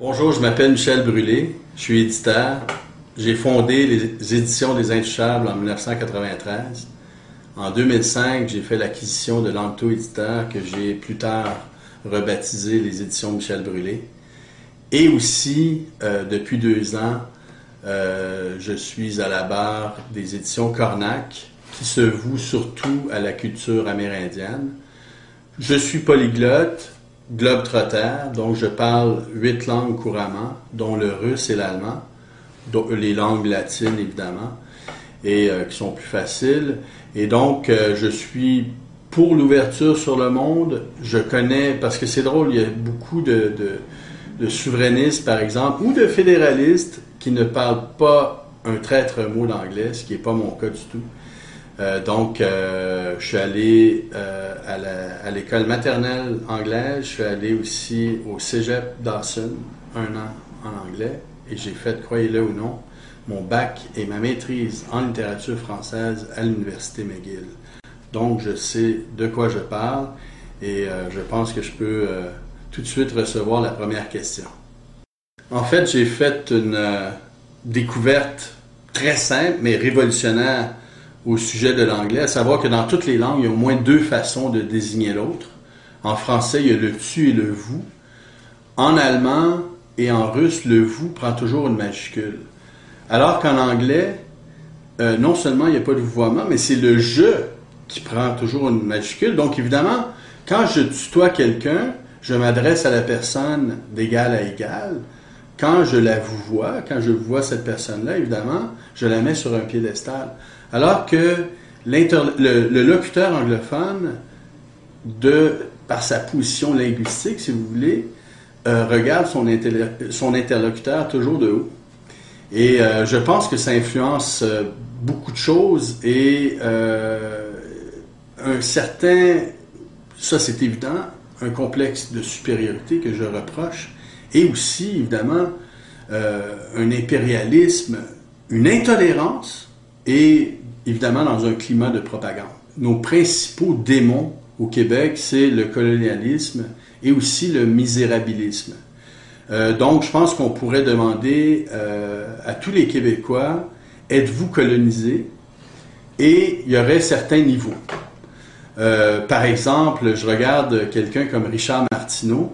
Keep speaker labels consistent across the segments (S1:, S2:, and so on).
S1: Bonjour, je m'appelle Michel Brûlé, je suis éditeur. J'ai fondé les éditions des Intouchables en 1993. En 2005, j'ai fait l'acquisition de l'Anto Éditeur que j'ai plus tard rebaptisé les éditions Michel Brûlé. Et aussi, euh, depuis deux ans, euh, je suis à la barre des éditions Cornac qui se vouent surtout à la culture amérindienne. Je suis polyglotte, globe-trotter, donc je parle huit langues couramment, dont le russe et l'allemand, les langues latines évidemment, et euh, qui sont plus faciles. Et donc, euh, je suis pour l'ouverture sur le monde. Je connais, parce que c'est drôle, il y a beaucoup de, de, souverainistes, par exemple, ou de fédéralistes qui ne parlent pas un traître mot d'anglais, ce qui n'est pas mon cas du tout. Euh, donc, euh, je suis allé euh, à l'école maternelle anglaise, je suis allé aussi au cégep Dawson, un an en anglais, et j'ai fait, croyez-le ou non, mon bac et ma maîtrise en littérature française à l'Université McGill. Donc, je sais de quoi je parle et je pense que je peux tout de suite recevoir la première question. En fait, j'ai fait une découverte très simple mais révolutionnaire au sujet de l'anglais, à savoir que dans toutes les langues, il y a au moins deux façons de désigner l'autre. En français, il y a le tu et le vous. En allemand et en russe, le vous prend toujours une majuscule. Alors qu'en anglais, euh, non seulement il n'y a pas de vouvoiement, mais c'est le je qui prend toujours une majuscule. Donc évidemment, quand je tutoie quelqu'un, je m'adresse à la personne d'égal à égal. Quand je la vois, quand je vois cette personne-là, évidemment, je la mets sur un piédestal. Alors que le, locuteur anglophone, par sa position linguistique, si vous voulez, euh, regarde son, son, interlocuteur toujours de haut. Et euh, je pense que ça influence euh, beaucoup de choses et un certain, ça c'est évident, un complexe de supériorité que je reproche, et aussi évidemment un impérialisme, une intolérance et évidemment dans un climat de propagande. Nos principaux démons au Québec, c'est le colonialisme et aussi le misérabilisme. Euh, donc, je pense qu'on pourrait demander euh, à tous les Québécois, êtes-vous colonisés? Et il y aurait certains niveaux. Euh, par exemple, je regarde quelqu'un comme Richard Martineau,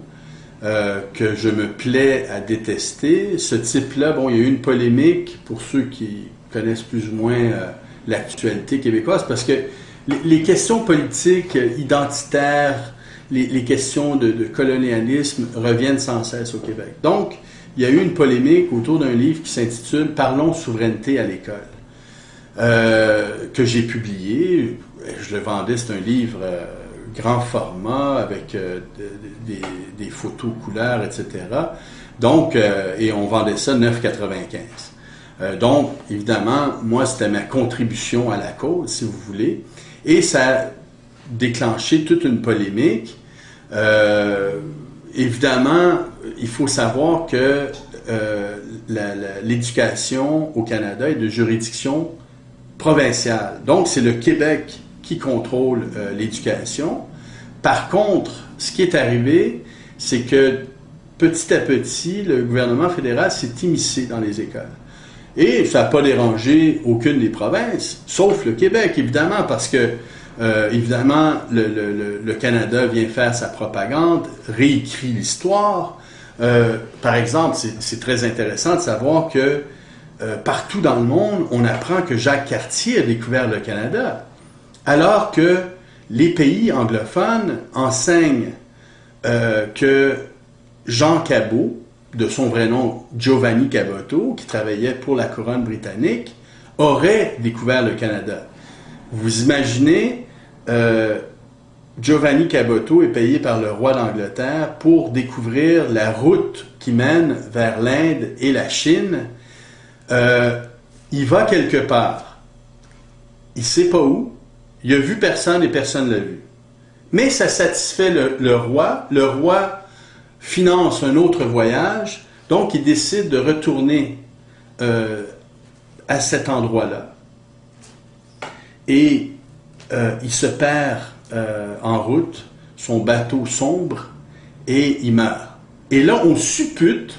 S1: que je me plais à détester. Ce type-là, bon, il y a eu une polémique pour ceux qui connaissent plus ou moins l'actualité québécoise parce que les, questions politiques, identitaires, les, questions de, colonialisme reviennent sans cesse au Québec. Donc, il y a eu une polémique autour d'un livre qui s'intitule Parlons souveraineté à l'école, euh, que j'ai publié. Je le vendais, c'est un livre euh, grand format avec euh, des, photos couleurs, etc. Donc, et on vendait ça 9,95. Euh, donc, évidemment, moi, c'était ma contribution à la cause, si vous voulez. Et ça a déclenché toute une polémique. Euh, évidemment, il faut savoir que euh, l'éducation au Canada est de juridiction provinciale. Donc, c'est le Québec qui contrôle l'éducation. Par contre, ce qui est arrivé, c'est que petit à petit, le gouvernement fédéral s'est immiscé dans les écoles. Et ça n'a pas dérangé aucune des provinces, sauf le Québec, évidemment, parce que, euh, évidemment, le, Canada vient faire sa propagande, réécrit l'histoire. Euh, par exemple, c'est très intéressant de savoir que euh, partout dans le monde, on apprend que Jacques Cartier a découvert le Canada, alors que les pays anglophones enseignent que Jean Cabot, de son vrai nom Giovanni Caboto, qui travaillait pour la couronne britannique, aurait découvert le Canada. Vous imaginez, euh, Giovanni Caboto est payé par le roi d'Angleterre pour découvrir la route qui mène vers l'Inde et la Chine. Euh, il va quelque part. Il sait pas où. Il a vu personne et personne l'a vu. Mais ça satisfait le roi. Le roi finance un autre voyage, donc il décide de retourner euh, à cet endroit-là. Et euh, il se perd euh, en route, son bateau sombre, et il meurt. Et là, on suppute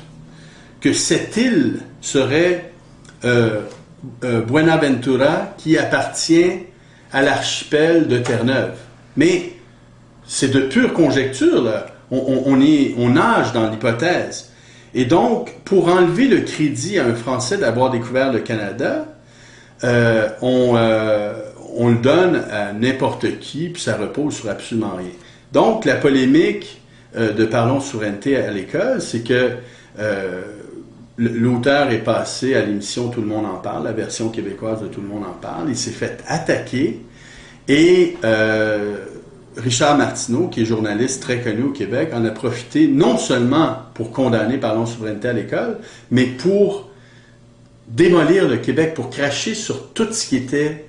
S1: que cette île serait Buenaventura qui appartient à l'archipel de Terre-Neuve. Mais c'est de pure conjecture, là. On, nage dans l'hypothèse. Et donc, pour enlever le crédit à un Français d'avoir découvert le Canada, euh, on, on le donne à n'importe qui, puis ça repose sur absolument rien. Donc, la polémique de Parlons souveraineté à l'école, c'est que L'auteur est passé à l'émission Tout le monde en parle, la version québécoise de Tout le monde en parle. Il s'est fait attaquer et euh, Richard Martineau, qui est journaliste très connu au Québec, en a profité non seulement pour condamner Parlons souveraineté à l'école, mais pour démolir le Québec, pour cracher sur tout ce qui était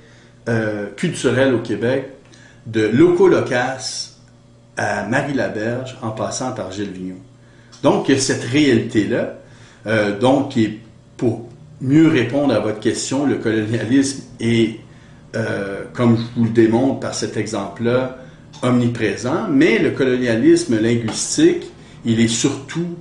S1: euh, culturel au Québec, de Loco Locas à Marie-Laberge, en passant par Gilles Vigneault. Donc, cette réalité-là, euh, donc, pour mieux répondre à votre question, le colonialisme est, euh, comme je vous le démontre par cet exemple-là, omniprésent, mais le colonialisme linguistique, il est surtout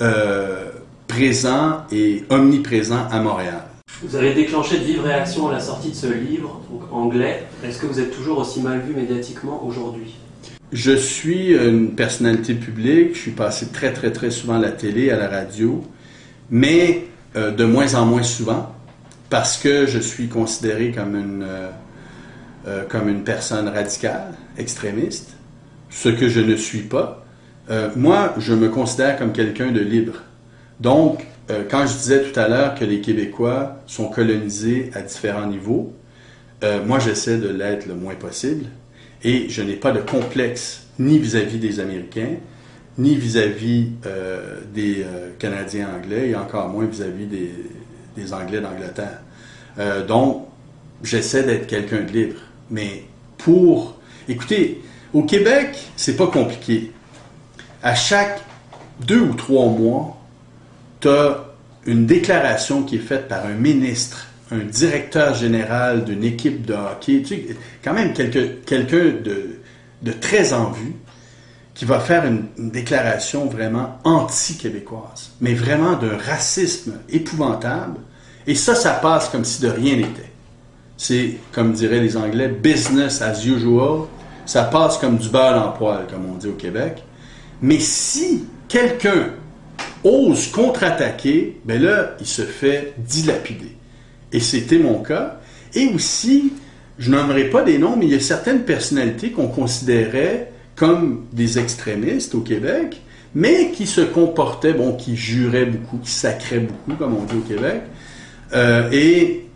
S1: euh, présent et omniprésent à Montréal.
S2: Vous avez déclenché de vives réactions à la sortie de ce livre, donc anglais. Est-ce que vous êtes toujours aussi mal vu médiatiquement aujourd'hui?
S1: Je suis une personnalité publique, je suis passé très très très souvent à la télé, à la radio mais euh, de moins en moins souvent, parce que je suis considéré comme une, euh, comme une personne radicale, extrémiste, ce que je ne suis pas. moi, je me considère comme quelqu'un de libre. Donc, quand je disais tout à l'heure que les Québécois sont colonisés à différents niveaux, moi, j'essaie de l'être le moins possible et je n'ai pas de complexe ni vis à -vis des Américains, ni vis-à-vis euh, des euh, Canadiens anglais et encore moins vis-à-vis des, Anglais d'Angleterre. Euh, donc, j'essaie d'être quelqu'un de libre. Mais pour... Écoutez, au Québec, c'est pas compliqué. À chaque deux ou trois mois, tu as une déclaration qui est faite par un ministre, un directeur général d'une équipe de hockey, tu quand même quelqu'un de, de très en vue, qui va faire une, déclaration vraiment anti-québécoise, mais vraiment d'un racisme épouvantable. Et ça, ça passe comme si de rien n'était. C'est, comme diraient les Anglais, business as usual. Ça passe comme du beurre en poil, comme on dit au Québec. Mais si quelqu'un ose contre-attaquer, ben là, il se fait dilapider. Et c'était mon cas. Et aussi, je nommerai pas des noms, mais il y a certaines personnalités qu'on considérait comme des extrémistes au Québec, mais qui se comportaient, bon, qui juraient beaucoup, qui sacraient beaucoup, comme on dit au Québec, euh, et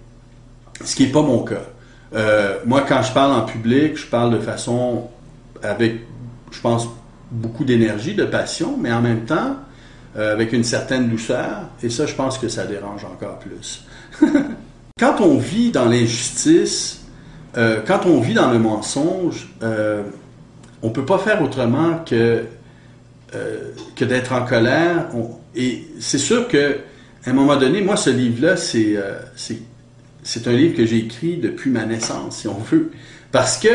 S1: ce qui n'est pas mon cas. Euh, moi, quand je parle en public, je parle de façon avec, je pense, beaucoup d'énergie, de passion, mais en même temps, euh, avec une certaine douceur, et ça, je pense que ça dérange encore plus. quand on vit dans l'injustice, quand on vit dans le mensonge, on ne peut pas faire autrement que, euh, que d'être en colère. et c'est sûr que à un moment donné, moi, ce livre-là, euh, c'est, c'est, un livre que j'ai écrit depuis ma naissance, si on veut. Parce que,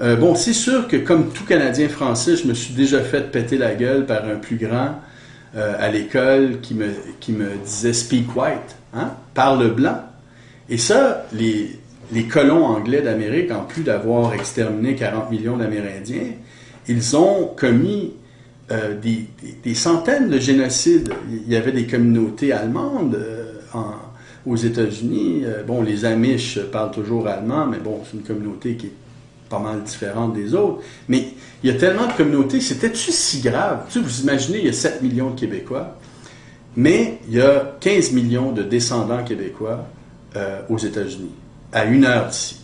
S1: euh, bon, c'est sûr que comme tout Canadien français, je me suis déjà fait péter la gueule par un plus grand à l'école qui me, disait Speak white, hein, parle blanc. Et ça, les, colons anglais d'Amérique, en plus d'avoir exterminé 40 millions d'Amérindiens, ils ont commis euh, des, centaines de génocides. Il y avait des communautés allemandes euh, aux États-Unis. Euh, bon, les Amish parlent toujours allemand, mais bon, c'est une communauté qui est pas mal différente des autres. Mais il y a tellement de communautés, c'était-tu si grave? Tu vous imaginez, il y a 7 millions de Québécois, mais il y a 15 millions de descendants québécois aux États-Unis à une heure d'ici.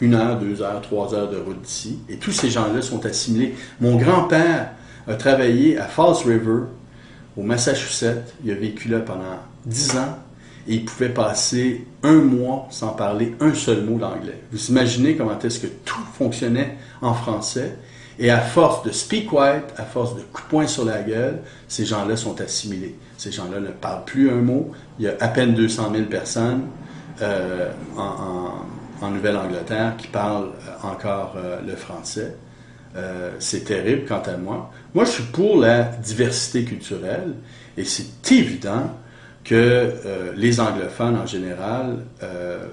S1: Une heure, deux heures, trois heures de route d'ici. Et tous ces gens-là sont assimilés. Mon grand-père a travaillé à Falls River, au Massachusetts. Il a vécu là pendant dix ans et il pouvait passer un mois sans parler un seul mot d'anglais. Vous imaginez comment est-ce que tout fonctionnait en français. Et à force de speak white, à force de coups de poing sur la gueule, ces gens-là sont assimilés. Ces gens-là ne parlent plus un mot. Il y a à peine 200 000 personnes. Euh, en, Nouvelle-Angleterre qui parlent euh, encore euh, le français. c'est terrible quant à moi. Moi, je suis pour la diversité culturelle Et c'est évident que euh, les anglophones en général, euh,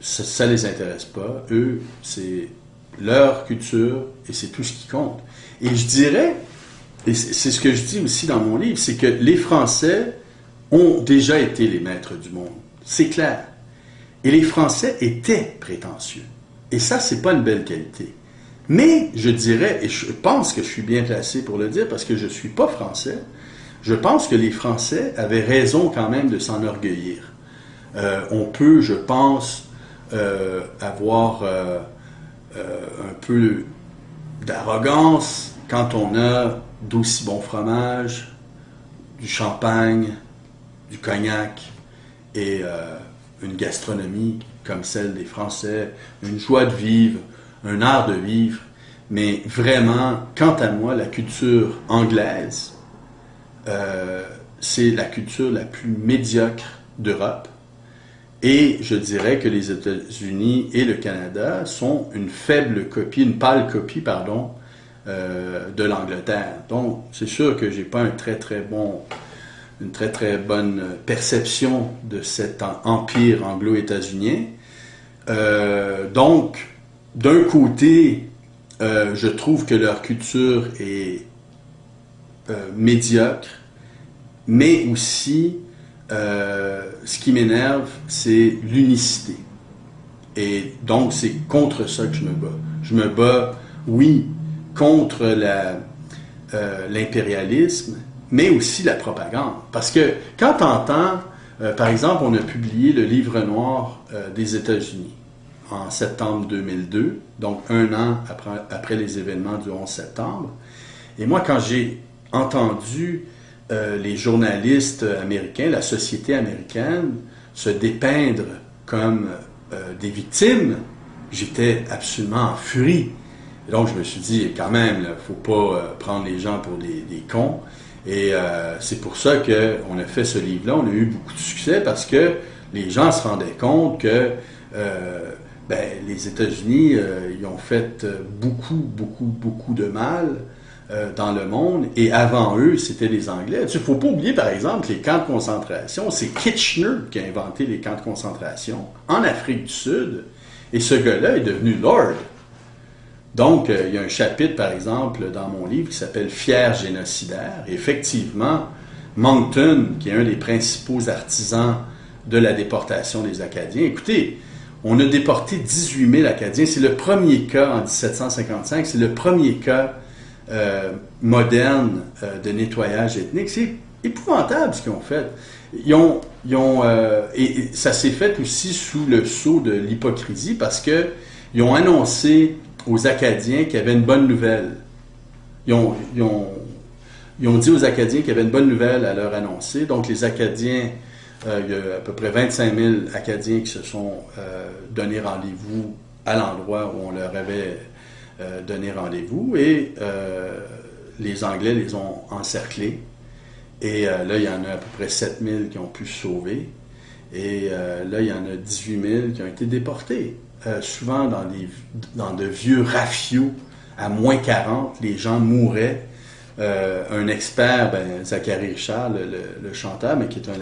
S1: ça ne les intéresse pas. Eux, c'est leur culture et c'est tout ce qui compte. Et je dirais, et c'est ce que je dis aussi dans mon livre, c'est que les Français ont déjà été les maîtres du monde. C'est clair. Et les Français étaient prétentieux. Et ça, c'est pas une belle qualité. Mais je dirais, et je pense que je suis bien placé pour le dire parce que je suis pas français, je pense que les Français avaient raison quand même de s'enorgueillir. Euh, on peut, je pense, euh, avoir euh, un peu d'arrogance quand on a d'aussi bons fromages, du champagne, du cognac et une gastronomie comme celle des Français, une joie de vivre, un art de vivre. Mais vraiment, quant à moi, la culture anglaise, euh, c'est la culture la plus médiocre d'Europe. Et je dirais que les États-Unis et le Canada sont une faible copie, une pâle copie, pardon, euh, de l'Angleterre. Donc, c'est sûr que j'ai pas un très bon, une très très bonne perception de cet empire anglo-états-unien. Euh, donc, d'un côté, je trouve que leur culture est euh, médiocre, mais aussi, euh, ce qui m'énerve, c'est l'unicité. Et donc, c'est contre ça que je me bats. Je me bats, oui, contre euh, l'impérialisme, mais aussi la propagande. Parce que quand on entend, par exemple, on a publié le livre noir des États-Unis en septembre 2002, donc un an après, après les événements du 11 septembre. Et moi, quand j'ai entendu euh, les journalistes américains, la société américaine, se dépeindre comme euh, des victimes, j'étais absolument en furie. Donc, je me suis dit, quand même, il ne faut pas euh, prendre les gens pour des, cons. Et c'est pour ça qu'on a fait ce livre-là. On a eu beaucoup de succès parce que les gens se rendaient compte que ben, les États-Unis, ils ont fait beaucoup, beaucoup, beaucoup de mal euh, dans le monde, et avant eux, c'était les Anglais. Il ne faut pas oublier, par exemple, les camps de concentration. C'est Kitchener qui a inventé les camps de concentration en Afrique du Sud, et ce gars-là est devenu Lord. Donc, euh, il y a un chapitre, par exemple, dans mon livre qui s'appelle Fier génocidaire. effectivement, Moncton, qui est un des principaux artisans de la déportation des Acadiens, écoutez, on a déporté 18 000 Acadiens. C'est le premier cas en 1755. C'est le premier cas euh, moderne euh, de nettoyage ethnique. C'est épouvantable ce qu'ils ont fait. Ils ont, ils ont euh, et, ça s'est fait aussi sous le sceau de l'hypocrisie parce que ils ont annoncé aux Acadiens qu'il y avait une bonne nouvelle. Ils ont, dit aux Acadiens qu'il y avait une bonne nouvelle à leur annoncer. Donc les Acadiens, il y a à peu près 25 000 Acadiens qui se sont donné rendez-vous à l'endroit où on leur avait euh, donner rendez-vous et euh, les Anglais les ont encerclés. Et euh, là, il y en a à peu près 7000 qui ont pu se sauver. Et là, il y en a 18 000 qui ont été déportés. souvent dans, des, dans de vieux rafiaux à moins 40, les gens mouraient. un expert, ben, Zachary Richard, le, chanteur, mais qui est, un,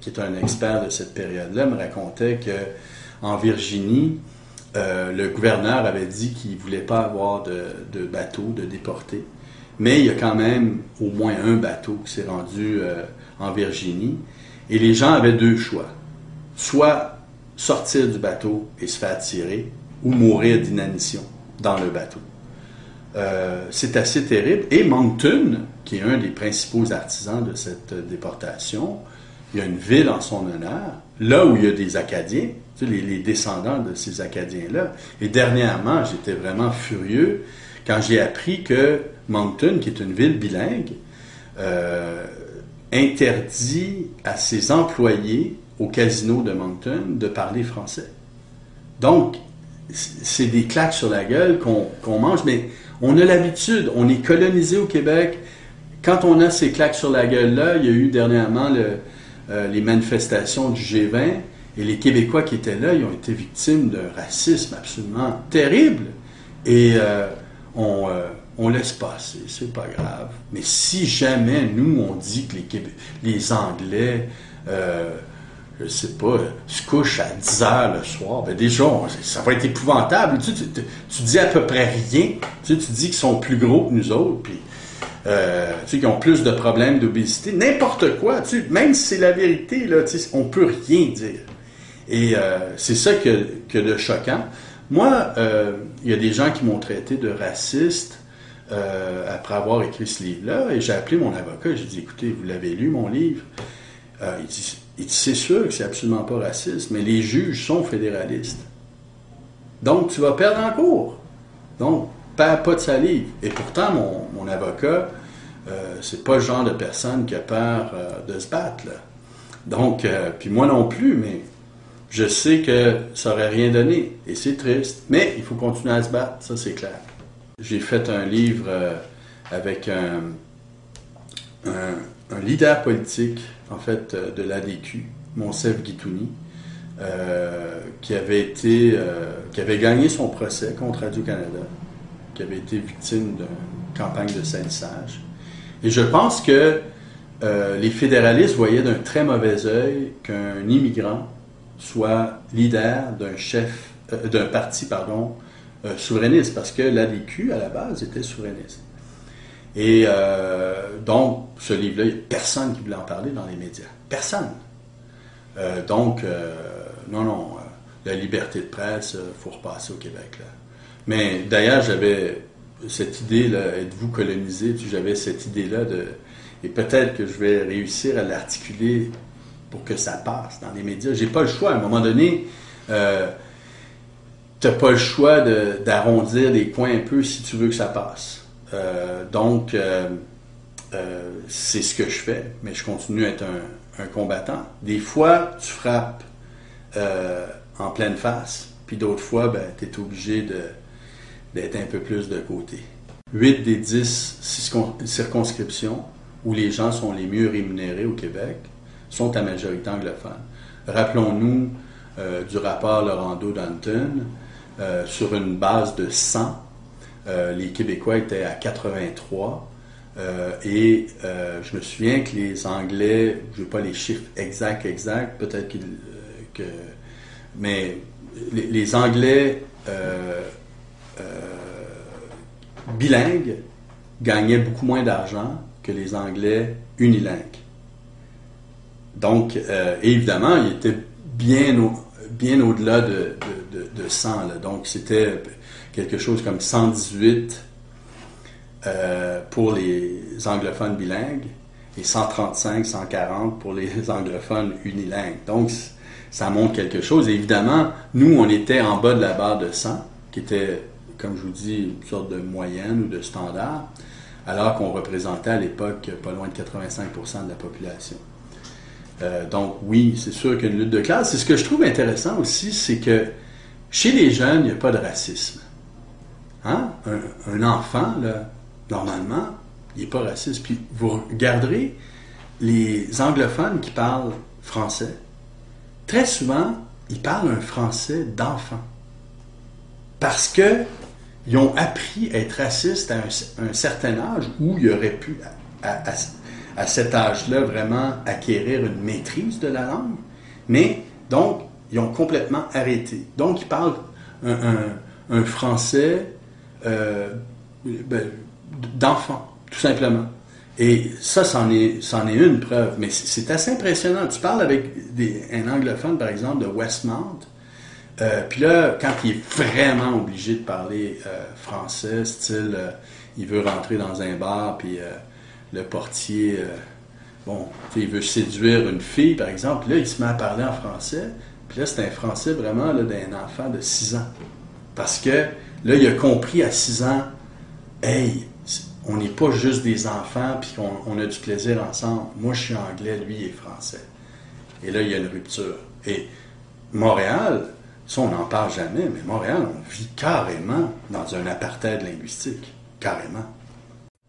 S1: qui est un expert de cette période-là, me racontait que en Virginie, euh, le gouverneur avait dit qu'il ne voulait pas avoir de, bateau, de déportés. Mais il y a quand même au moins un bateau qui s'est rendu euh, en Virginie. Et les gens avaient deux choix. Soit sortir du bateau et se faire tirer, ou mourir d'inanition dans le bateau. Euh, c'est assez terrible. Et Moncton, qui est un des principaux artisans de cette déportation, il y a une ville en son honneur, là où il y a des Acadiens, les, descendants de ces Acadiens-là. Et dernièrement, j'étais vraiment furieux quand j'ai appris que Moncton, qui est une ville bilingue, euh, interdit à ses employés au casino de Moncton de parler français. Donc, c'est des claques sur la gueule qu'on mange, mais on a l'habitude, on est colonisé au Québec. Quand on a ces claques sur la gueule-là, il y a eu dernièrement euh, les manifestations du G20, et les Québécois qui étaient là, ils ont été victimes d'un racisme absolument terrible. Et euh, euh, on laisse passer, c'est pas grave. Mais si jamais nous, on dit que les, Anglais, euh, je sais pas, se couchent à 10 heures le soir, ben déjà, ça va être épouvantable. Tu, tu, dis à peu près rien. Tu, dis qu'ils sont plus gros que nous autres, puis tu ont plus de problèmes d'obésité. N'importe quoi, tu même si c'est la vérité, là, tu sais, on peut rien dire. Et euh, c'est ça que, que de choquant. Moi, euh, il y a des gens qui m'ont traité de raciste euh, après avoir écrit ce livre-là, et j'ai appelé mon avocat, j'ai dit, écoutez, vous l'avez lu, mon livre? il dit, c'est sûr que c'est absolument pas raciste, mais les juges sont fédéralistes. Donc, tu vas perdre en cours. Donc, pas, pas de salive. Et pourtant, mon, mon avocat, c'est pas le genre de personne qui a peur de se battre. Donc, euh, puis moi non plus, mais je sais que ça aurait rien donné. Et c'est triste. Mais il faut continuer à se battre, ça c'est clair. J'ai fait un livre euh, avec un, leader politique, en fait, de l'ADQ, Monsef Guitouni, qui avait été, qui avait gagné son procès contre Radio-Canada, qui avait été victime d'une campagne de salissage. Et je pense que euh, les fédéralistes voyaient d'un très mauvais œil qu'un immigrant soit leader d'un chef, euh, d'un parti, pardon, euh, souverainiste, parce que l'ADQ, à la base, était souverainiste. Et donc, ce livre-là, il n'y a personne qui voulait en parler dans les médias. Personne. donc, non, non, la liberté de presse, il faut repasser au Québec. Là. Mais d'ailleurs, j'avais cette idée-là, êtes-vous colonisé? J'avais cette idée-là de. Et peut-être que je vais réussir à l'articuler pour que ça passe dans les médias. J'ai pas le choix. À un moment donné, euh, tu n'as pas le choix d'arrondir les coins un peu si tu veux que ça passe. Euh, donc, euh, euh, c'est ce que je fais, mais je continue à être un, combattant. Des fois, tu frappes en pleine face, puis d'autres fois, ben, tu es obligé d'être un peu plus de côté. 8 des 10 circonscriptions où les gens sont les mieux rémunérés au Québec sont à majorité anglophone. Rappelons-nous euh, du rapport Laurando-Danton, euh, sur une base de 100, euh, les Québécois étaient à 83. et je me souviens que les Anglais, je n'ai pas les chiffres exacts, exacts, peut-être que... Mais les, Anglais bilingues gagnaient beaucoup moins d'argent que les Anglais unilingues. Donc, euh, évidemment, il était bien, au, bien au-delà de, de, 100. Donc, c'était quelque chose comme 118 euh, pour les anglophones bilingues et 135, 140 pour les anglophones unilingues. Donc, ça montre quelque chose. évidemment, nous, on était en bas de la barre de 100, qui était comme je vous dis, une sorte de moyenne ou de standard, alors qu'on représentait à l'époque pas loin de 85% de la population. Euh, donc oui, c'est sûr qu'une lutte de classe. C'est ce que je trouve intéressant aussi, c'est que chez les jeunes, il n'y a pas de racisme. Hein? Un, enfant, normalement, il n'est pas raciste. Puis vous regarderez les anglophones qui parlent français. Très souvent, ils parlent un français d'enfant. Parce que ils ont appris à être racistes à un, certain âge où ils auraient pu, cet âge-là, vraiment acquérir une maîtrise de la langue. Mais, donc, ils ont complètement arrêté. Donc, ils parlent un, français euh, ben, d'enfant, tout simplement. Et ça, c'en est, est une preuve. Mais c'est assez impressionnant. Tu parles avec des, un anglophone, par exemple, de Westmount, euh, puis là, quand il est vraiment obligé de parler euh, français, style, il veut rentrer dans un bar, puis le portier, bon, il veut séduire une fille, par exemple, là, il se met à parler en français, puis là, c'est un français vraiment d'un enfant de 6 ans. Parce que là, il a compris à 6 ans, hey, on n'est pas juste des enfants, puis on a du plaisir ensemble. Moi, je suis anglais, lui, il est français. Et là, il y a une rupture. Et Montréal, ça, on n'en parle jamais, mais Montréal, on vit carrément dans un apartheid linguistique. Carrément.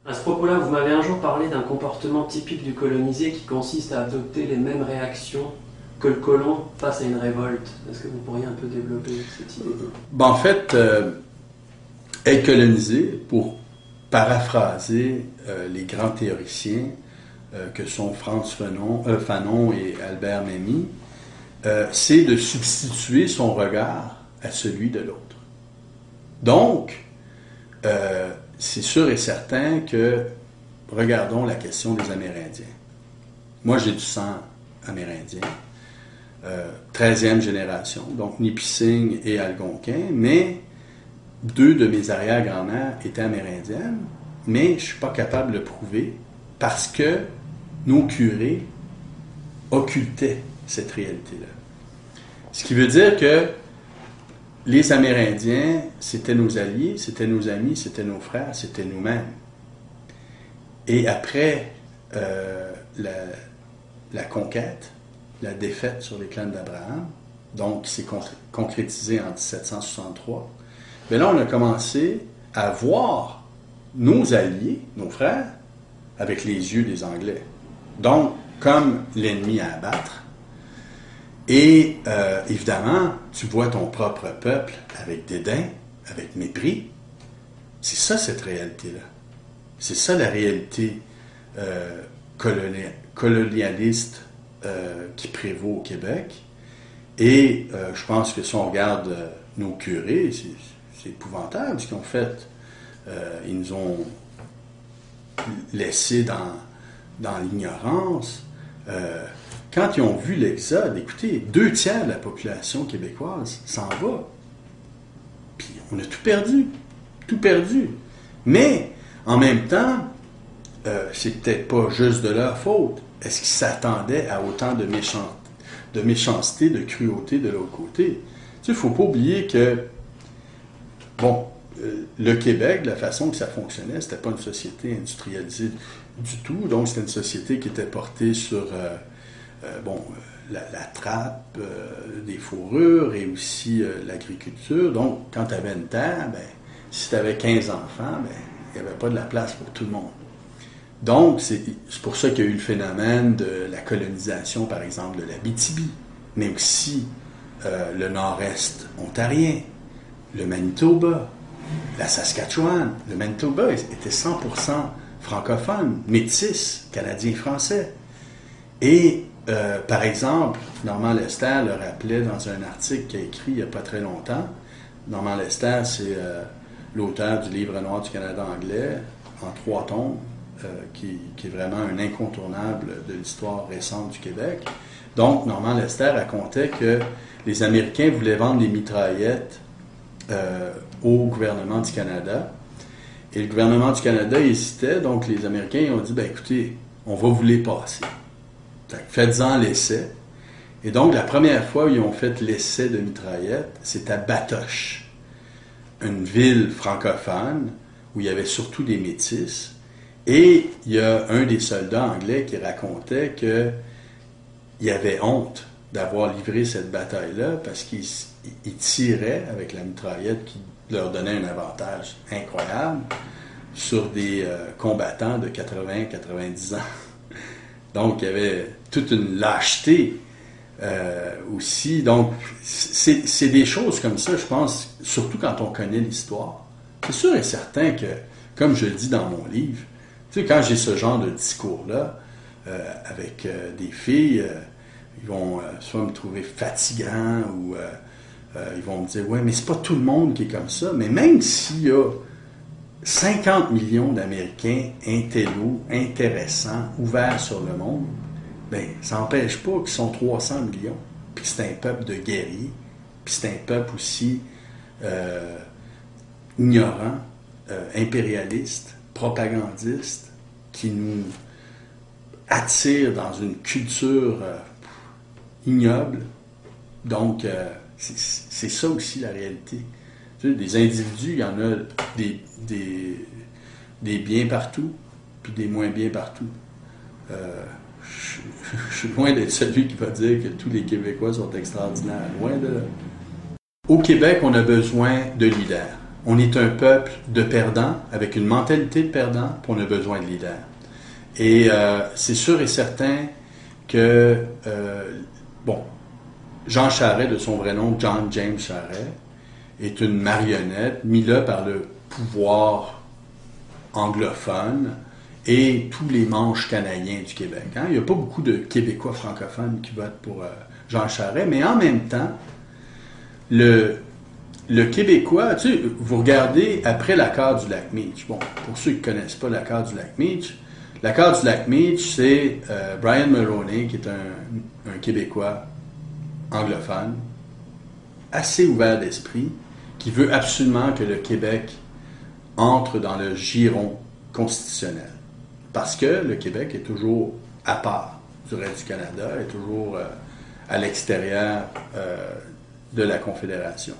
S2: À ce propos-là, vous m'avez un jour parlé d'un comportement typique du colonisé qui consiste à adopter les mêmes réactions que le colon face à une révolte. Est-ce que vous pourriez un peu développer cette idée?
S1: Ben, En fait, euh, être colonisé, pour paraphraser les grands théoriciens que sont Franz Fanon, Fanon et Albert Memmi, c'est de substituer son regard à celui de l'autre. Donc, c'est sûr et certain que regardons la question des Amérindiens. Moi, j'ai du sang amérindien, euh, 13e génération, donc Nipissing et Algonquin, mais deux de mes arrière-grand-mères étaient amérindiennes, mais je ne suis pas capable de le prouver parce que nos curés occultaient cette réalité-là. Ce qui veut dire que les Amérindiens, c'était nos alliés, c'était nos amis, c'était nos frères, c'était nous-mêmes. Et après euh, la, conquête, la défaite sur les clans d'Abraham, donc qui s'est concrétisée en 1763, mais là, on a commencé à voir nos alliés, nos frères, avec les yeux des Anglais. Donc, comme l'ennemi à abattre. Et euh, évidemment, tu vois ton propre peuple avec dédain, avec mépris. C'est ça, cette réalité-là. C'est ça la réalité euh, colonialiste euh, qui prévaut au Québec. Et je pense que si on regarde nos curés, c'est épouvantable ce qu'ils ont fait. ils nous ont laissés dans, dans l'ignorance. Quand ils ont vu l'Exode, écoutez, deux tiers de la population québécoise s'en va. Puis on a tout perdu. Tout perdu. Mais en même temps, euh, c'est peut-être pas juste de leur faute. Est-ce qu'ils s'attendaient à autant de, de méchanceté, de cruauté de l'autre côté? Tu sais, il faut pas oublier que, bon, euh, le Québec, la façon que ça fonctionnait, c'était pas une société industrialisée du tout. Donc, c'était une société qui était portée sur, euh, bon, la, trappe, des fourrures et aussi l'agriculture. Donc, quand tu avais une terre, ben, si tu avais 15 enfants, ben, il n'y avait pas de la place pour tout le monde. Donc, c'est pour ça qu'il y a eu le phénomène de la colonisation, par exemple, de la BTB, mais aussi euh, le nord-est ontarien, le Manitoba, la Saskatchewan. Le Manitoba était 100% francophone, métis, canadien-français. Et, euh, par exemple, Normand Lester le rappelait dans un article qu'il a écrit il n'y a pas très longtemps. Normand Lester, c'est euh, l'auteur du livre noir du Canada anglais, en trois tomes, euh, qui, est vraiment un incontournable de l'histoire récente du Québec. Donc, Normand Lester racontait que les Américains voulaient vendre des mitraillettes au gouvernement du Canada. Et le gouvernement du Canada hésitait, donc les Américains ont dit, ben écoutez, on va vous les passer. Faites-en l'essai. Et donc, la première fois où ils ont fait l'essai de mitraillettes, c'est à Batoche une ville francophone où il y avait surtout des métis. Et il y a un des soldats anglais qui racontait qu'il avait honte d'avoir livré cette bataille-là parce qu'il tirait avec la mitraillette qui leur donnait un avantage incroyable sur des euh, combattants de 80-90 ans. Donc, il y avait toute une lâcheté euh, aussi. Donc, c'est des choses comme ça, je pense, surtout quand on connaît l'histoire. C'est sûr et certain que, comme je le dis dans mon livre, tu sais, quand j'ai ce genre de discours-là, euh, avec euh, des filles, ils vont soit me trouver fatigant ou ils vont me dire Ouais, mais c'est pas tout le monde qui est comme ça. Mais même s'il y a 50 millions d'Américains intello, intéressants, ouverts sur le monde, ben, ça n'empêche pas qu'ils sont 300 millions, puis c'est un peuple de guerriers, puis c'est un peuple aussi euh, ignorant, euh, impérialiste, propagandiste, qui nous attire dans une culture euh, ignoble. Donc, c'est ça aussi la réalité. Tu sais, des individus, il y en a des, des, des biens partout, puis des moins bien partout je, suis loin d'être celui qui va dire que tous les Québécois sont extraordinaires. Loin de là. Au Québec, on a besoin de leaders. On est un peuple de perdants, avec une mentalité de perdants, puis on a besoin de leaders. Et euh, c'est sûr et certain que, euh, bon, Jean Charest, de son vrai nom, John James Charest, est une marionnette mise là par le pouvoir anglophones et tous les manches canadiens du Québec. Hein. Il n'y a pas beaucoup de Québécois francophones qui votent pour euh, Jean Charest, mais en même temps, le, Québécois, tu sais, vous regardez après l'accord du lac Meach. Bon, pour ceux qui ne connaissent pas l'accord du lac Meach, l'accord du lac Meach, c'est euh, Brian Mulroney, qui est un Québécois anglophone, assez ouvert d'esprit, qui veut absolument que le Québec entre dans le giron constitutionnel. Parce que le Québec est toujours à part du reste du Canada, est toujours euh, à l'extérieur euh, de la Confédération.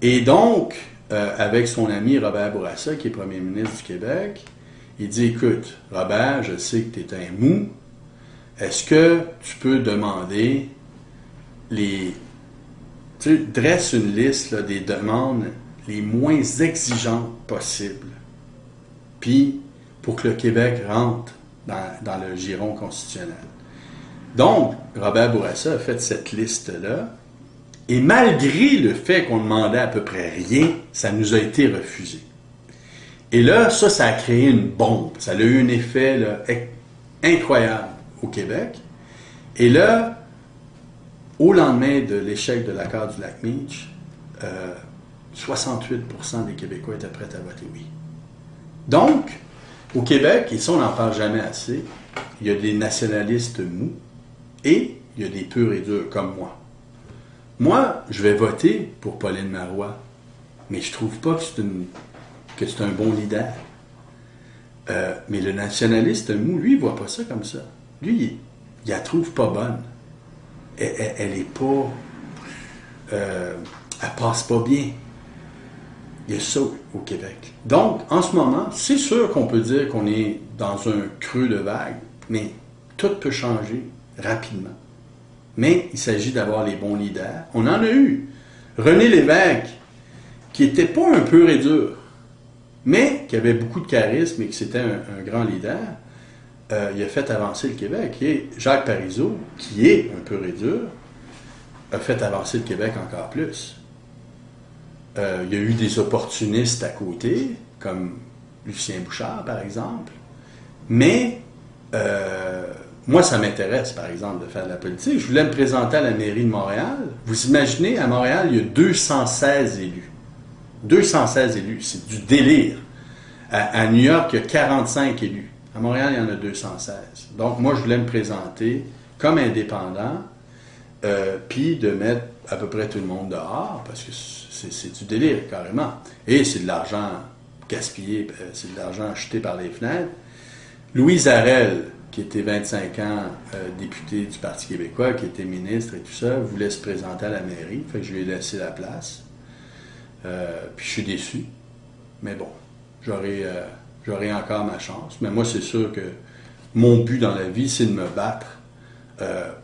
S1: Et donc, euh, avec son ami Robert Bourassa, qui est premier ministre du Québec, il dit, écoute, Robert, je sais que tu es un mou, est-ce que tu peux demander les... Tu dresses une liste des demandes les moins exigeantes possibles, puis pour que le Québec rentre dans, le giron constitutionnel. Donc, Robert Bourassa a fait cette liste-là, et malgré le fait qu'on demandait à peu près rien, ça nous a été refusé. Et là, ça, ça a créé une bombe. Ça a eu un effet incroyable au Québec. Et là, au lendemain de l'échec de l'accord du lac Meach, 68% euh, des Québécois étaient prêts à voter oui. Donc, au Québec, et ça on n'en parle jamais assez, il y a des nationalistes mous et il y a des purs et durs comme moi. Moi, je vais voter pour Pauline Marois, mais je trouve pas que c'est, un bon leader. Euh, mais le nationaliste mou, lui, il voit pas ça comme ça. Lui, il, la trouve pas bonne. Elle, elle, est pas. Euh, elle passe pas bien. Il y a ça au Québec. Donc, en ce moment, c'est sûr qu'on peut dire qu'on est dans un creux de vague, mais tout peut changer rapidement. Mais il s'agit d'avoir les bons leaders. On en a eu. René Lévesque, qui n'était pas un peu dur, mais qui avait beaucoup de charisme et qui c'était un, grand leader, euh, il a fait avancer le Québec. Et Jacques Parizeau, qui est un peu dur, a fait avancer le Québec encore plus. Euh, il y a eu des opportunistes à côté, comme Lucien Bouchard, par exemple. Mais euh, moi, ça m'intéresse, par exemple, de faire de la politique. Je voulais me présenter à la mairie de Montréal. Vous imaginez, à Montréal, il y a 216 élus. 216 élus, c'est du délire. À, New York, il y a 45 élus. À Montréal, il y en a 216. Donc, moi, je voulais me présenter comme indépendant, euh, puis de mettre à peu près tout le monde dehors, parce que c'est du délire, carrément. Et c'est de l'argent gaspillé, euh, c'est de l'argent acheté par les fenêtres. Louise Arel, qui était 25 ans euh, député du Parti québécois, qui était ministre et tout ça, voulait se présenter à la mairie. Fait que je lui ai laissé la place. Euh, puis je suis déçu. Mais bon, j'aurai, j'aurai encore ma chance. Mais moi, c'est sûr que mon but dans la vie, c'est de me battre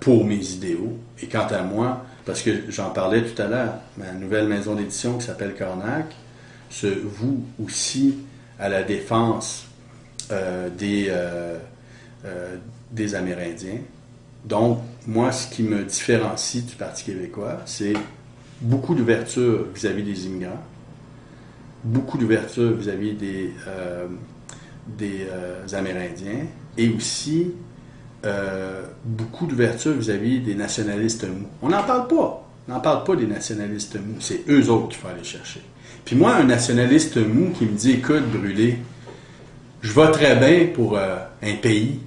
S1: pour mes idéaux. Et quant à moi, parce que j'en parlais tout à l'heure, ma nouvelle maison d'édition qui s'appelle Cornac se voue aussi à la défense des euh, des Amérindiens. Donc, moi, ce qui me différencie du Parti québécois, c'est beaucoup d'ouverture vis-à-vis des immigrants, beaucoup d'ouverture vis-à-vis des, euh, des euh, Amérindiens, et aussi beaucoup d'ouverture vis-à-vis des nationalistes mous. On n'en parle pas. On n'en parle pas des nationalistes mous. C'est eux autres qu'il faut aller chercher. Puis moi, un nationaliste mou qui me dit, écoute, brûlé, je voterais bien pour un pays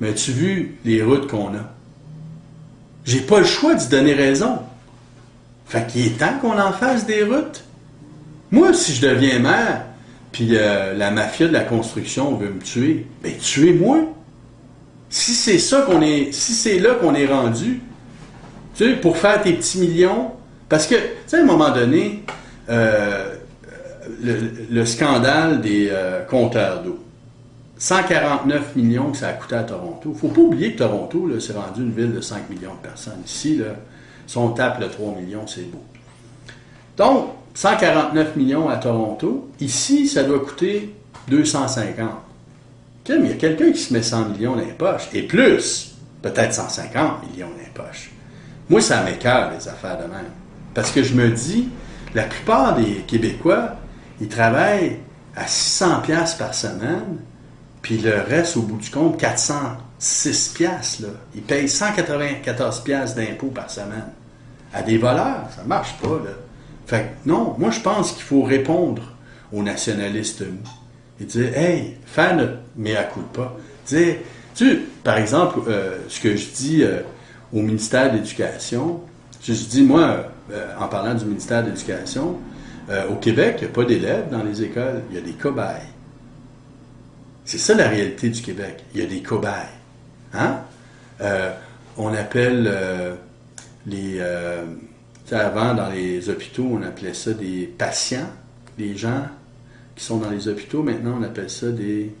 S1: mais as-tu vu les routes qu'on a? J'ai pas le choix d'y donner raison. Fait qu'il est temps qu'on en fasse des routes. Moi, si je deviens maire, puis euh, la mafia de la construction veut me tuer, ben tuez-moi. Si c'est ça qu'on est, si c'est là qu'on est rendu, tu sais, pour faire tes petits millions, parce que, tu sais, à un moment donné, euh, le, scandale des euh, compteurs d'eau. 149 millions que ça a coûté à Toronto. Il faut pas oublier que Toronto, c'est rendu une ville de 5 millions de personnes. Ici, là, si on tape le 3 millions, c'est beau. Donc, 149 millions à Toronto. Ici, ça doit coûter 250. Il y a quelqu'un qui se met 100 millions dans les poches. Et plus, peut-être 150 millions dans les poches. Moi, ça m'écœure, les affaires de même. Parce que je me dis, la plupart des Québécois, ils travaillent à 600 pièces par semaine, puis le reste, au bout du compte, 406 pièces. Ils payent 194 pièces d'impôts par semaine. À des voleurs, ça marche pas. Là. Fait non, moi je pense qu'il faut répondre aux nationalistes et dire, hey, faire notre mea culpa. Dire, tu par exemple, euh, ce que je dis euh, au ministère de l'Éducation, je dis, moi, euh, en parlant du ministère de l'Éducation, au Québec, il n'y a pas d'élèves dans les écoles, il y a des cobayes. C'est ça la réalité du Québec. Il y a des cobayes. Hein? on appelle les. avant, dans les hôpitaux, on appelait ça des patients, des gens qui sont dans les hôpitaux. Maintenant, on appelle ça des.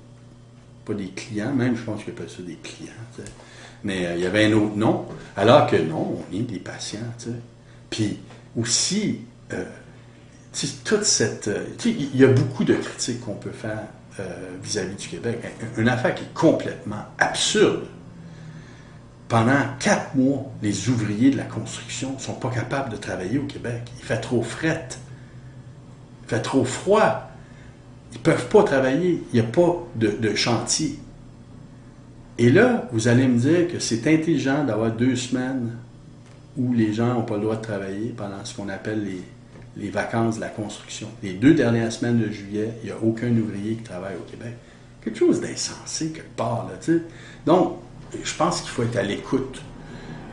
S1: Pas des clients, même je pense qu'on appelle ça des clients. Mais euh, il y avait un autre nom. Alors que non, on est des patients. Puis aussi, euh, toute cette. Euh, il y a beaucoup de critiques qu'on peut faire vis-à-vis du Québec. Une affaire qui est complètement absurde. Pendant quatre mois, les ouvriers de la construction ne sont pas capables de travailler au Québec. Il fait trop fret. Il fait trop froid. Ils ne peuvent pas travailler. Il n'y a pas de, chantier. Et là, vous allez me dire que c'est intelligent d'avoir deux semaines où les gens n'ont pas le droit de travailler pendant ce qu'on appelle les, vacances de la construction. Les deux dernières semaines de juillet, il n'y a aucun ouvrier qui travaille au Québec. Quelque chose d'insensé quelque part. Là, Donc, je pense qu'il faut être à l'écoute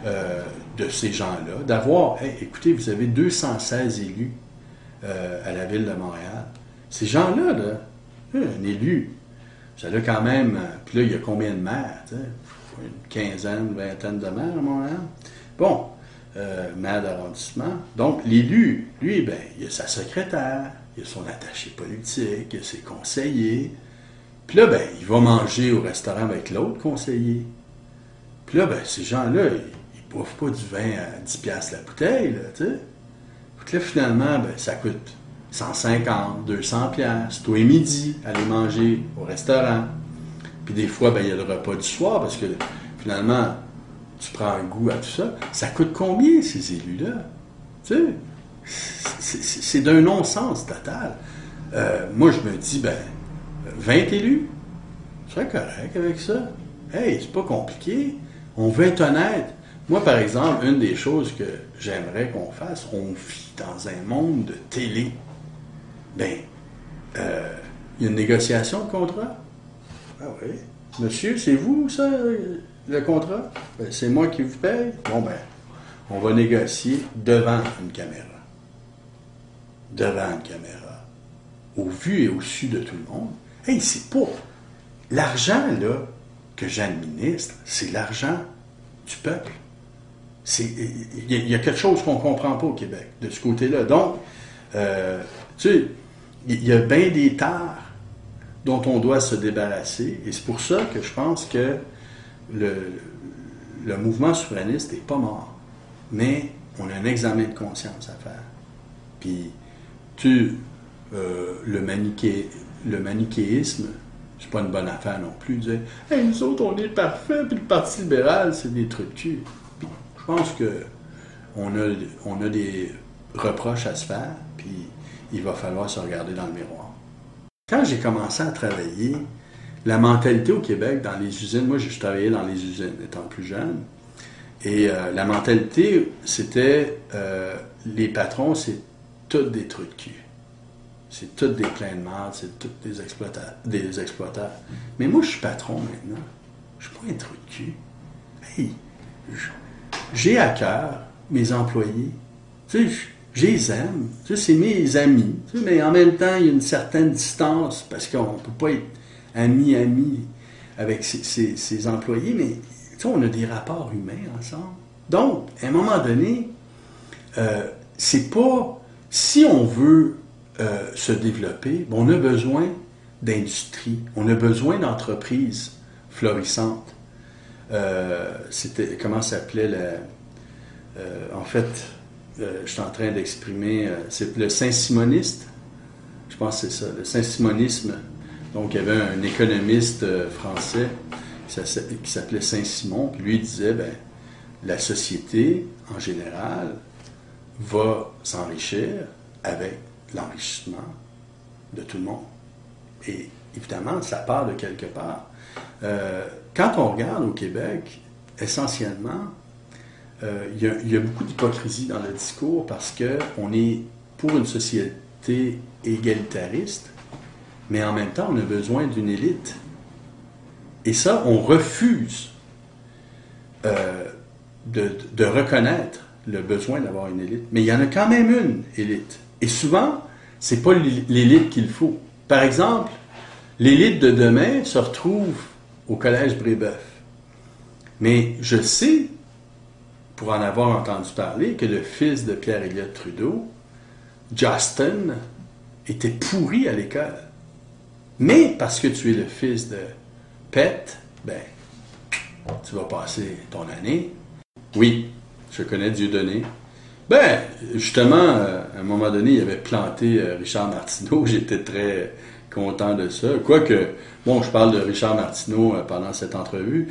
S1: euh, de ces gens-là, d'avoir, écoutez, vous avez 216 élus euh, à la ville de Montréal. Ces gens-là, là, un élu, ça a quand même. Puis là, il y a combien de maires? Une quinzaine, une vingtaine de maires à Montréal. Bon, euh, d'arrondissement. Donc, l'élu, lui, ben, il a sa secrétaire, il a son attaché politique, il a ses conseillers. Puis là, ben, il va manger au restaurant avec l'autre conseiller. Puis là, ben, ces gens-là, ils, ne boivent pas du vin à 10$ la bouteille, là, tu sais? Là, finalement, ben, ça coûte 150, 200 pièces tous les midis, aller manger au restaurant. Puis des fois, ben, il y a le repas du soir parce que finalement, tu prends un goût à tout ça. Ça coûte combien, ces élus-là? Tu sais, c'est d'un non-sens total. Euh, moi, je me dis, ben, 20 élus, je serais correct avec ça. Hey, c'est pas compliqué. On veut être honnête. Moi, par exemple, une des choses que j'aimerais qu'on fasse, on vit dans un monde de télé. Euh, il y a une négociation de contrat? Ah oui. Monsieur, c'est vous, ça, le contrat? Ben, c'est moi qui vous paye? Bon, ben, on va négocier devant une caméra. Devant une caméra. Au vu et au su de tout le monde. Hey, c'est pas. L'argent, là, que j'administre, c'est l'argent du peuple. Il y, a quelque chose qu'on ne comprend pas au Québec, de ce côté-là. Donc, euh, tu sais, il y a bien des tares dont on doit se débarrasser. Et c'est pour ça que je pense que le, le mouvement souverainiste n'est pas mort. Mais on a un examen de conscience à faire. Puis, tu, euh, le, manichéisme, le manichéisme, c'est pas une bonne affaire non plus. Dire, hey, nous autres, on est parfait, puis le Parti libéral, c'est des trucs je pense que on a, on a des reproches à se faire, puis il va falloir se regarder dans le miroir. Quand j'ai commencé à travailler, la mentalité au Québec dans les usines, moi je travaillais dans les usines étant plus jeune, et euh, la mentalité, c'était euh, les patrons, c'est tous des trucs de cul. C'est tous des pleins de marde, c'est tous des, exploiteurs, des exploiteurs. Mais moi, je suis patron maintenant. Je suis pas un truc de cul. Hey, j'ai à cœur mes employés. Tu sais, je les aime. c'est mes amis. mais en même temps, il y a une certaine distance parce qu'on ne peut pas être ami-ami avec ses, employés, mais on a des rapports humains ensemble. Donc, à un moment donné, euh, c'est pas. Si on veut euh, se développer, on a besoin d'industrie, on a besoin d'entreprises florissantes. Euh, c'était comment s'appelait la. en fait, euh, je suis en train d'exprimer, euh, c'est le Saint-Simoniste, je pense que c'est ça, le Saint-Simonisme. Donc, il y avait un économiste euh, français qui s'appelait Saint-Simon, puis lui disait, ben, la société, en général, va s'enrichir avec l'enrichissement de tout le monde. Et évidemment, ça part de quelque part. Quand on regarde au Québec, essentiellement, euh, il y, a beaucoup d'hypocrisie dans le discours parce qu'on est pour une société égalitariste, mais en même temps, on a besoin d'une élite. Et ça, on refuse euh, de, reconnaître le besoin d'avoir une élite. Mais il y en a quand même une élite. Et souvent, c'est pas l'élite qu'il faut. Par exemple, l'élite de demain se retrouve au collège Brébeuf. Mais je sais, pour en avoir entendu parler, que le fils de pierre Elliott Trudeau, Justin, était pourri à l'école. Mais parce que tu es le fils de Pet, ben, tu vas passer ton année. Oui, je connais Dieudonné. Ben, justement, euh, à un moment donné, il avait planté euh, Richard Martineau. J'étais très content de ça. Quoique, bon, je parle de Richard Martineau euh, pendant cette entrevue.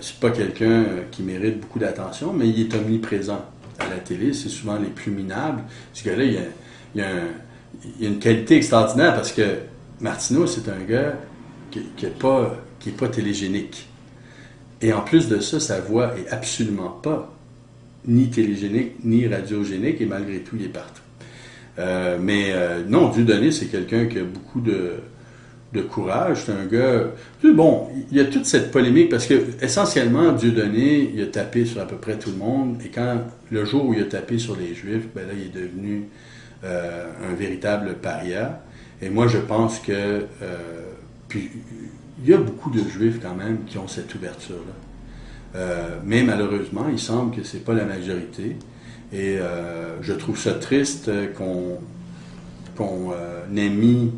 S1: C'est pas quelqu'un qui mérite beaucoup d'attention, mais il est omniprésent à la télé. C'est souvent les plus minables. Ce gars-là, il, il, a une qualité extraordinaire parce que Martineau, c'est un gars qui n'est pas télégénique. Et en plus de ça, sa voix est absolument pas ni télégénique, ni radiogénique, et malgré tout, il est partout. Euh, mais euh, non, Dieudonné, c'est quelqu'un qui a beaucoup de, de courage. C'est un gars. Bon, il y a toute cette polémique parce que, essentiellement, Dieudonné, il a tapé sur à peu près tout le monde. Et quand, le jour où il a tapé sur les Juifs, ben là, il est devenu euh, un véritable paria. Et moi, je pense que. puis, il y a beaucoup de Juifs quand même qui ont cette ouverture-là. Euh, mais malheureusement, il semble que ce n'est pas la majorité. Et euh, je trouve ça triste qu'on euh, ait mis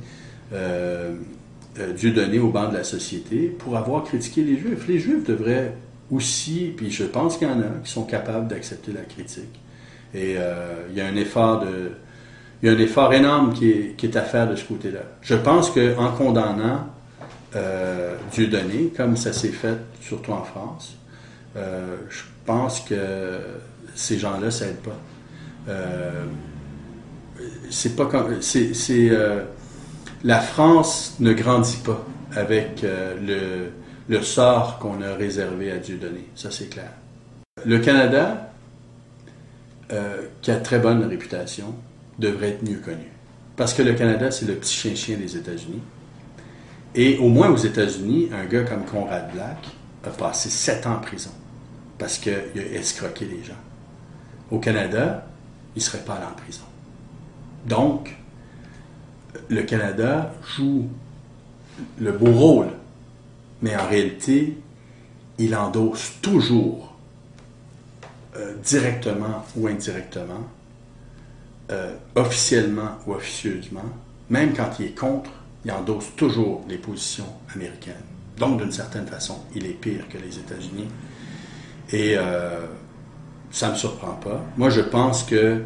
S1: Dieu donné au banc de la société pour avoir critiqué les Juifs. Les Juifs devraient aussi, puis je pense qu'il y en a qui sont capables d'accepter la critique. Et il y a un effort il y a un effort énorme qui est, à faire de ce côté-là. Je pense qu'en condamnant Dieu donné, comme ça s'est fait surtout en France, euh, je pense que ces gens-là, ça aide pas. Euh, c'est pas comme. C'est, euh, la France ne grandit pas avec le, le, sort qu'on a réservé à Dieu donné. Ça, c'est clair. Le Canada, qui a très bonne réputation, devrait être mieux connu. Parce que le Canada, c'est le petit chien-chien des États-Unis. Et au moins aux États-Unis, un gars comme Conrad Black a passé sept ans en prison parce qu'il a escroqué les gens. Au Canada, il ne serait pas allé en prison. Donc, le Canada joue le beau rôle, mais en réalité, il endosse toujours, euh, directement ou indirectement, euh, officiellement ou officieusement, même quand il est contre, il endosse toujours les positions américaines. Donc, d'une certaine façon, il est pire que les États-Unis. Et euh, ça ne me surprend pas. Moi, je pense que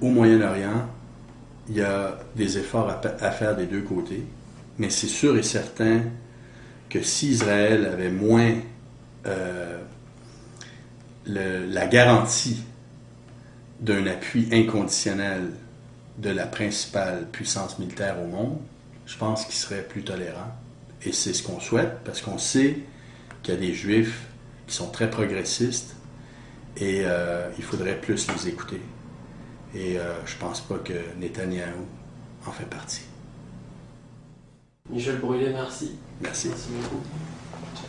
S1: au Moyen-Orient, il y a des efforts à, faire des deux côtés, mais c'est sûr et certain que si Israël avait moins euh, la garantie d'un appui inconditionnel de la principale puissance militaire au monde, je pense qu'il serait plus tolérant. Et c'est ce qu'on souhaite parce qu'on sait qu'il y a des juifs qui sont très progressistes et euh, il faudrait plus les écouter. Et euh, je pense pas que Netanyahou en fait partie.
S2: Michel Brûlé, merci.
S1: Merci.
S2: Merci beaucoup.